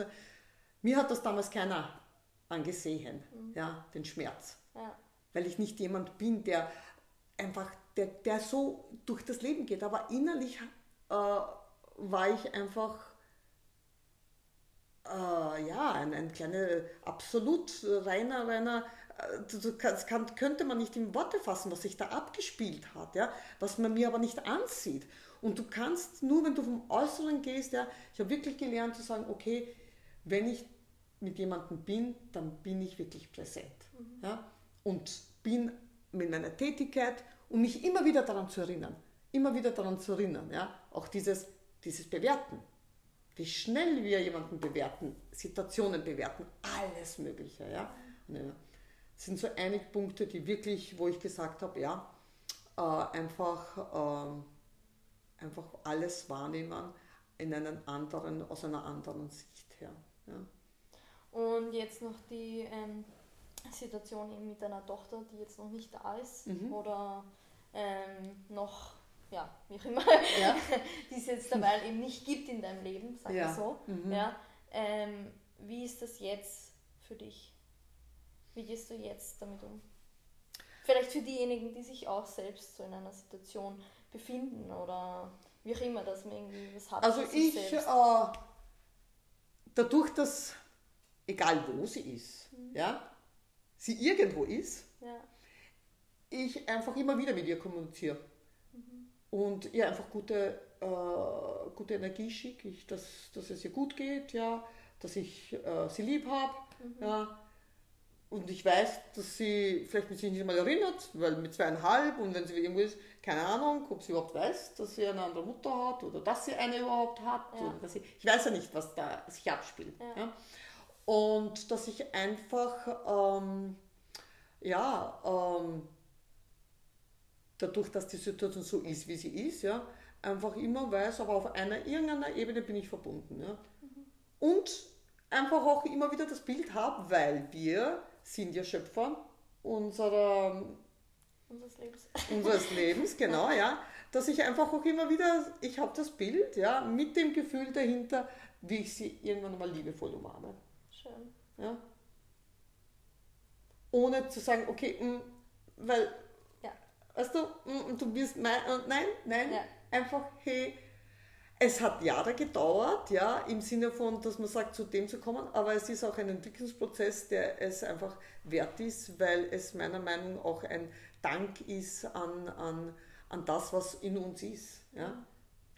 Mir hat das damals keiner angesehen, mhm. ja, den Schmerz. Ja. Weil ich nicht jemand bin, der einfach, der, der so durch das Leben geht. Aber innerlich äh, war ich einfach äh, ja, ein, ein kleiner, absolut reiner, reiner, äh, das kann, könnte man nicht in Worte fassen, was sich da abgespielt hat, ja, was man mir aber nicht ansieht. Und du kannst nur, wenn du vom Äußeren gehst, ja, ich habe wirklich gelernt zu sagen, okay, wenn ich mit jemandem bin, dann bin ich wirklich präsent. Mhm. Ja, und bin mit meiner Tätigkeit, um mich immer wieder daran zu erinnern, immer wieder daran zu erinnern, ja, auch dieses, dieses Bewerten wie schnell wir jemanden bewerten, Situationen bewerten, alles Mögliche. Ja? Das sind so einige Punkte, die wirklich, wo ich gesagt habe, ja, äh, einfach, äh, einfach alles wahrnehmen in einen anderen, aus einer anderen Sicht her. Ja. Und jetzt noch die ähm, Situation eben mit deiner Tochter, die jetzt noch nicht da ist mhm. oder ähm, noch ja, wie auch immer, ja. [laughs] die es jetzt dabei eben nicht gibt in deinem Leben, sag ja. ich so. Mhm. Ja, ähm, wie ist das jetzt für dich? Wie gehst du jetzt damit um? Vielleicht für diejenigen, die sich auch selbst so in einer Situation befinden oder wie auch immer, dass man irgendwie was hat. Also ich, äh, dadurch, dass, egal wo sie ist, mhm. ja, sie irgendwo ist, ja. ich einfach immer wieder mit ihr kommuniziere und ihr einfach gute, äh, gute Energie schicke, ich, dass, dass es ihr gut geht, ja, dass ich äh, sie lieb habe. Mhm. Ja. Und ich weiß, dass sie vielleicht sich nicht mal erinnert, weil mit zweieinhalb und wenn sie irgendwo ist, keine Ahnung, ob sie überhaupt weiß, dass sie eine andere Mutter hat oder dass sie eine überhaupt hat. Ja. Oder dass sie, ich weiß ja nicht, was da sich abspielt. Ja. ja. Und dass ich einfach, ähm, ja, ähm, dadurch, dass die Situation so ist, wie sie ist, ja, einfach immer weiß, aber auf einer irgendeiner Ebene bin ich verbunden. Ja. Mhm. Und einfach auch immer wieder das Bild habe, weil wir sind ja Schöpfer unserer, unseres Lebens. Unseres Lebens, genau, ja. Dass ich einfach auch immer wieder, ich habe das Bild, ja, mit dem Gefühl dahinter, wie ich sie irgendwann mal liebevoll umarme. Schön. Ja. Ohne zu sagen, okay, mh, mm, weil Weißt du, mm, du bist mein, nein, nein, ja. einfach, hey, es hat Jahre gedauert, ja, im Sinne von, dass man sagt, zu dem zu kommen, aber es ist auch ein Entwicklungsprozess, der es einfach wert ist, weil es meiner Meinung nach auch ein Dank ist an, an, an das, was in uns ist. Ja.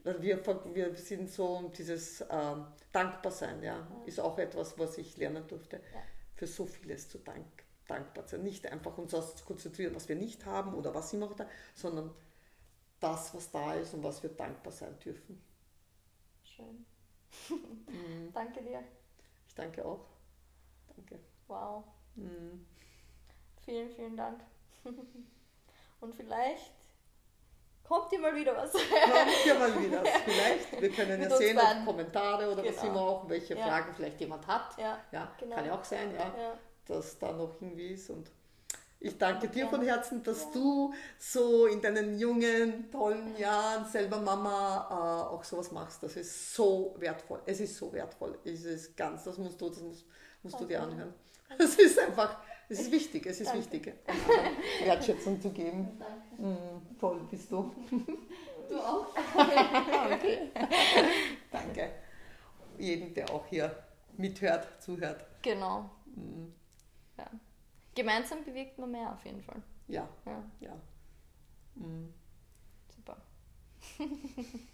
Wir, wir sind so dieses äh, Dankbarsein, ja, ist auch etwas, was ich lernen durfte, ja. für so vieles zu danken dankbar sein. Nicht einfach uns das zu konzentrieren, was wir nicht haben oder was immer da, sondern das, was da ist und was wir dankbar sein dürfen. Schön. [laughs] [laughs] Mhm. danke dir. Ich danke auch. Danke. Wow. Mhm. Vielen, vielen Dank. [laughs] und vielleicht kommt hier mal wieder was. Kommt hier mal wieder. Vielleicht, wir können ja Mit sehen, ob. Kommentare oder was Genau. immer auch, welche Ja. Fragen vielleicht jemand hat. Ja, Ja, genau. kann ja auch sein, ja, Ja. dass da noch irgendwie ist. Und ich danke dir von. Herzen, dass Ja. du so in deinen jungen, tollen Jahren selber Mama äh, auch sowas machst. Das ist so wertvoll. Es ist so wertvoll. Es ist ganz, das musst du, das musst, musst du dir anhören. [laughs] Es ist einfach, es ist wichtig, es ist Danke. wichtig, [laughs] Wertschätzung zu geben. Mm, toll bist du. [laughs] Du auch? Okay. Danke. Jeden, der auch hier mithört, zuhört. Genau. Mm, Ja. Gemeinsam bewegt man mehr auf jeden Fall. Ja, Ja, ja. Mm. super. [laughs]